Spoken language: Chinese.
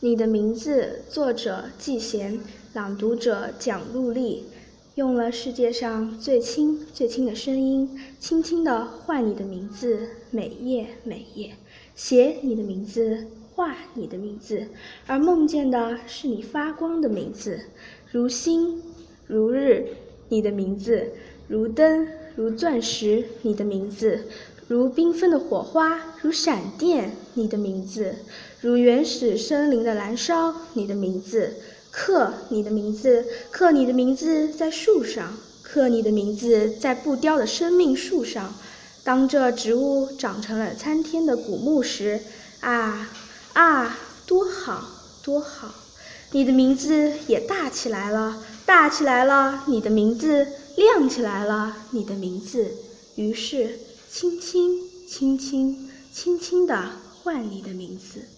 你的名字，作者季贤，朗读者蒋璐丽，用了世界上最轻最轻的声音，轻轻地唤你的名字，每夜每夜，写你的名字，画你的名字，而梦见的是你发光的名字，如星如日，你的名字，如灯如钻石，你的名字。如缤纷的火花，如闪电，你的名字；如原始森林的燃烧，你的名字；刻你的名字，刻你的名字在树上，刻你的名字在不凋的生命树上。当这植物长成了参天的古木时，啊啊，多好，多好！你的名字也大起来了，大起来了，你的名字亮起来了，你的名字。于是。轻轻，轻轻，轻轻地唤你的名字。